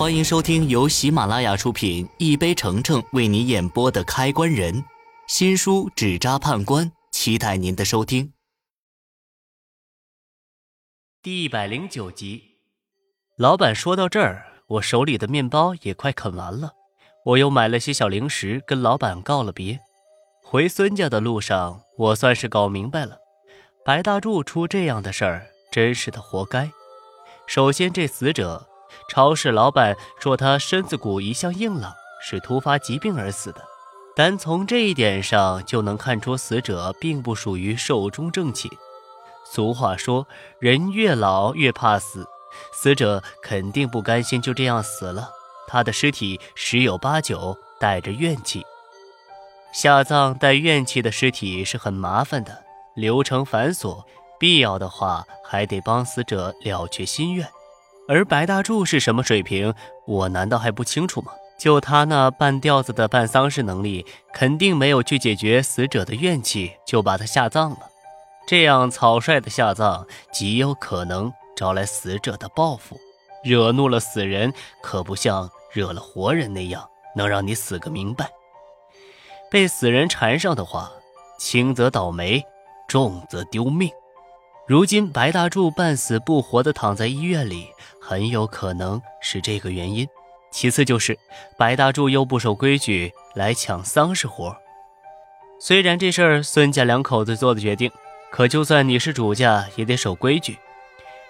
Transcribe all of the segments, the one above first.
欢迎收听由喜马拉雅出品、一杯橙橙为你演播的《开关人》新书《纸扎判官》，期待您的收听。第一百零九集，老板说到这儿，我手里的面包也快啃完了，我又买了些小零食，跟老板告了别。回孙家的路上，我算是搞明白了，白大柱出这样的事儿，真是他活该。首先，这死者。超市老板说他身子骨一向硬朗，是突发疾病而死的。单从这一点上就能看出死者并不属于寿终正寝。俗话说，人越老越怕死，死者肯定不甘心就这样死了。他的尸体十有八九带着怨气。下葬带怨气的尸体是很麻烦的，流程繁琐，必要的话还得帮死者了却心愿。而白大柱是什么水平，我难道还不清楚吗？就他那半吊子的办丧事能力，肯定没有去解决死者的怨气，就把他下葬了。这样草率的下葬，极有可能招来死者的报复，惹怒了死人，可不像惹了活人那样，能让你死个明白。被死人缠上的话，轻则倒霉，重则丢命。如今白大柱半死不活地躺在医院里。很有可能是这个原因。其次就是白大柱又不守规矩来抢丧事活。虽然这事儿孙家两口子做的决定，可就算你是主家，也得守规矩。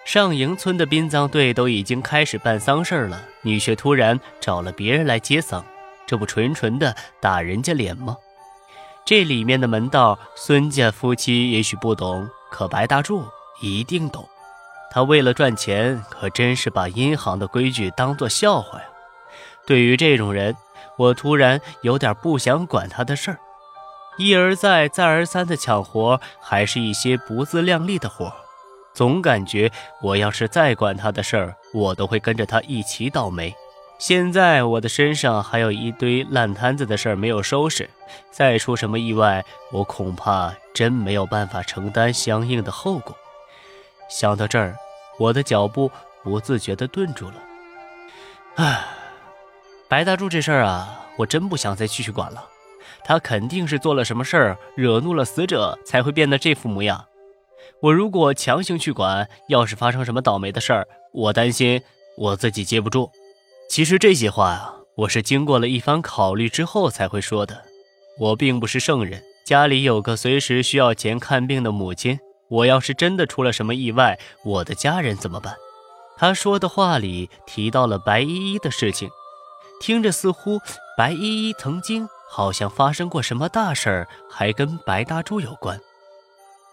上营村的殡葬队都已经开始办丧事了，你却突然找了别人来接丧，这不纯纯的打人家脸吗？这里面的门道，孙家夫妻也许不懂，可白大柱一定懂。他为了赚钱，可真是把银行的规矩当作笑话呀！对于这种人，我突然有点不想管他的事儿。一而再、再而三的抢活，还是一些不自量力的活，总感觉我要是再管他的事儿，我都会跟着他一起倒霉。现在我的身上还有一堆烂摊子的事儿没有收拾，再出什么意外，我恐怕真没有办法承担相应的后果。想到这儿，我的脚步不自觉地顿住了。唉，白大柱这事儿啊，我真不想再继续管了。他肯定是做了什么事儿，惹怒了死者，才会变得这副模样。我如果强行去管，要是发生什么倒霉的事儿，我担心我自己接不住。其实这些话啊，我是经过了一番考虑之后才会说的。我并不是圣人，家里有个随时需要钱看病的母亲。我要是真的出了什么意外，我的家人怎么办？他说的话里提到了白依依的事情，听着似乎白依依曾经好像发生过什么大事儿，还跟白大柱有关。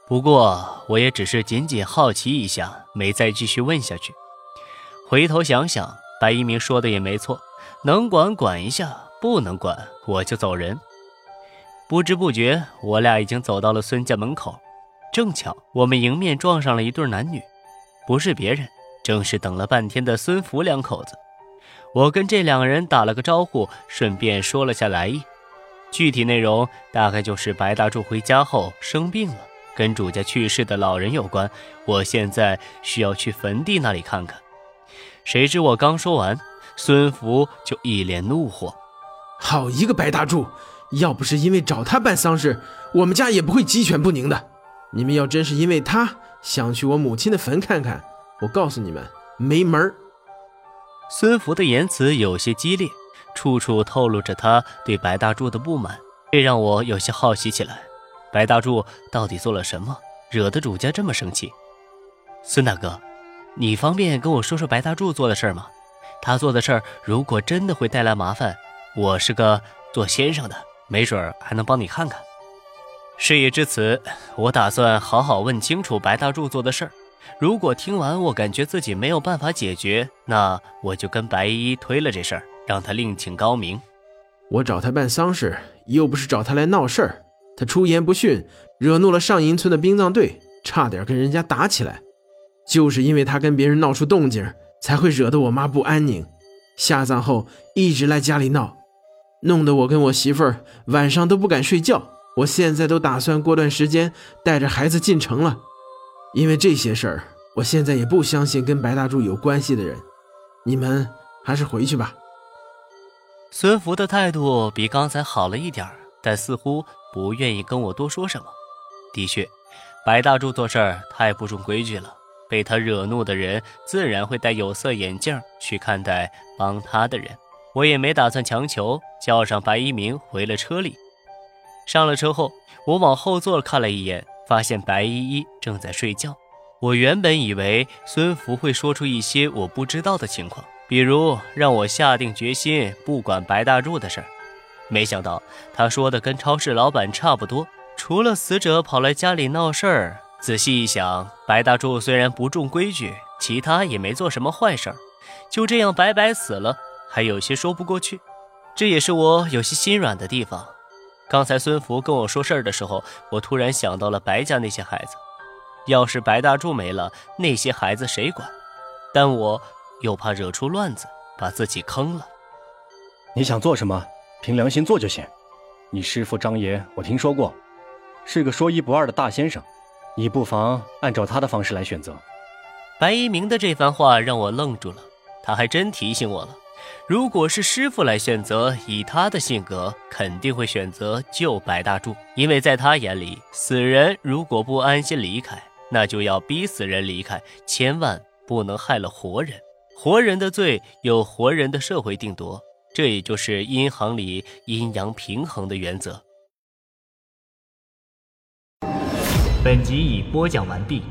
不过我也只是仅仅好奇一下，没再继续问下去。回头想想，白一鸣说的也没错，能管管一下，不能管我就走人。不知不觉，我俩已经走到了孙家门口。正巧我们迎面撞上了一对男女，不是别人，正是等了半天的孙福两口子。我跟这两人打了个招呼，顺便说了下来意。具体内容大概就是白大柱回家后生病了，跟主家去世的老人有关。我现在需要去坟地那里看看。谁知我刚说完，孙福就一脸怒火：“好一个白大柱！要不是因为找他办丧事，我们家也不会鸡犬不宁的。”你们要真是因为他想去我母亲的坟看看，我告诉你们没门儿。孙福的言辞有些激烈，处处透露着他对白大柱的不满，这让我有些好奇起来。白大柱到底做了什么，惹得主家这么生气？孙大哥，你方便跟我说说白大柱做的事儿吗？他做的事儿如果真的会带来麻烦，我是个做先生的，没准儿还能帮你看看。事已至此，我打算好好问清楚白大柱做的事儿。如果听完我感觉自己没有办法解决，那我就跟白依依推了这事儿，让他另请高明。我找他办丧事，又不是找他来闹事儿。他出言不逊，惹怒了上银村的殡葬队，差点跟人家打起来。就是因为他跟别人闹出动静，才会惹得我妈不安宁。下葬后一直来家里闹，弄得我跟我媳妇儿晚上都不敢睡觉。我现在都打算过段时间带着孩子进城了，因为这些事儿，我现在也不相信跟白大柱有关系的人。你们还是回去吧。孙福的态度比刚才好了一点但似乎不愿意跟我多说什么。的确，白大柱做事儿太不重规矩了，被他惹怒的人自然会戴有色眼镜去看待帮他的人。我也没打算强求，叫上白一鸣回了车里。上了车后，我往后座看了一眼，发现白依依正在睡觉。我原本以为孙福会说出一些我不知道的情况。比如让我下定决心不管白大柱的事儿，没想到他说的跟超市老板差不多。除了死者跑来家里闹事儿，仔细一想，白大柱虽然不重规矩，其他也没做什么坏事儿，就这样白白死了，还有些说不过去。这也是我有些心软的地方。刚才孙福跟我说事儿的时候，我突然想到了白家那些孩子，要是白大柱没了，那些孩子谁管？但我。又怕惹出乱子，把自己坑了。你想做什么，凭良心做就行。你师父张爷，我听说过，是个说一不二的大先生。你不妨按照他的方式来选择。白一鸣的这番话让我愣住了，他还真提醒我了。如果是师傅来选择，以他的性格，肯定会选择救白大柱，因为在他眼里，死人如果不安心离开，那就要逼死人离开，千万不能害了活人。活人的罪由活人的社会定夺，这也就是阴行里阴阳平衡的原则。本集已播讲完毕。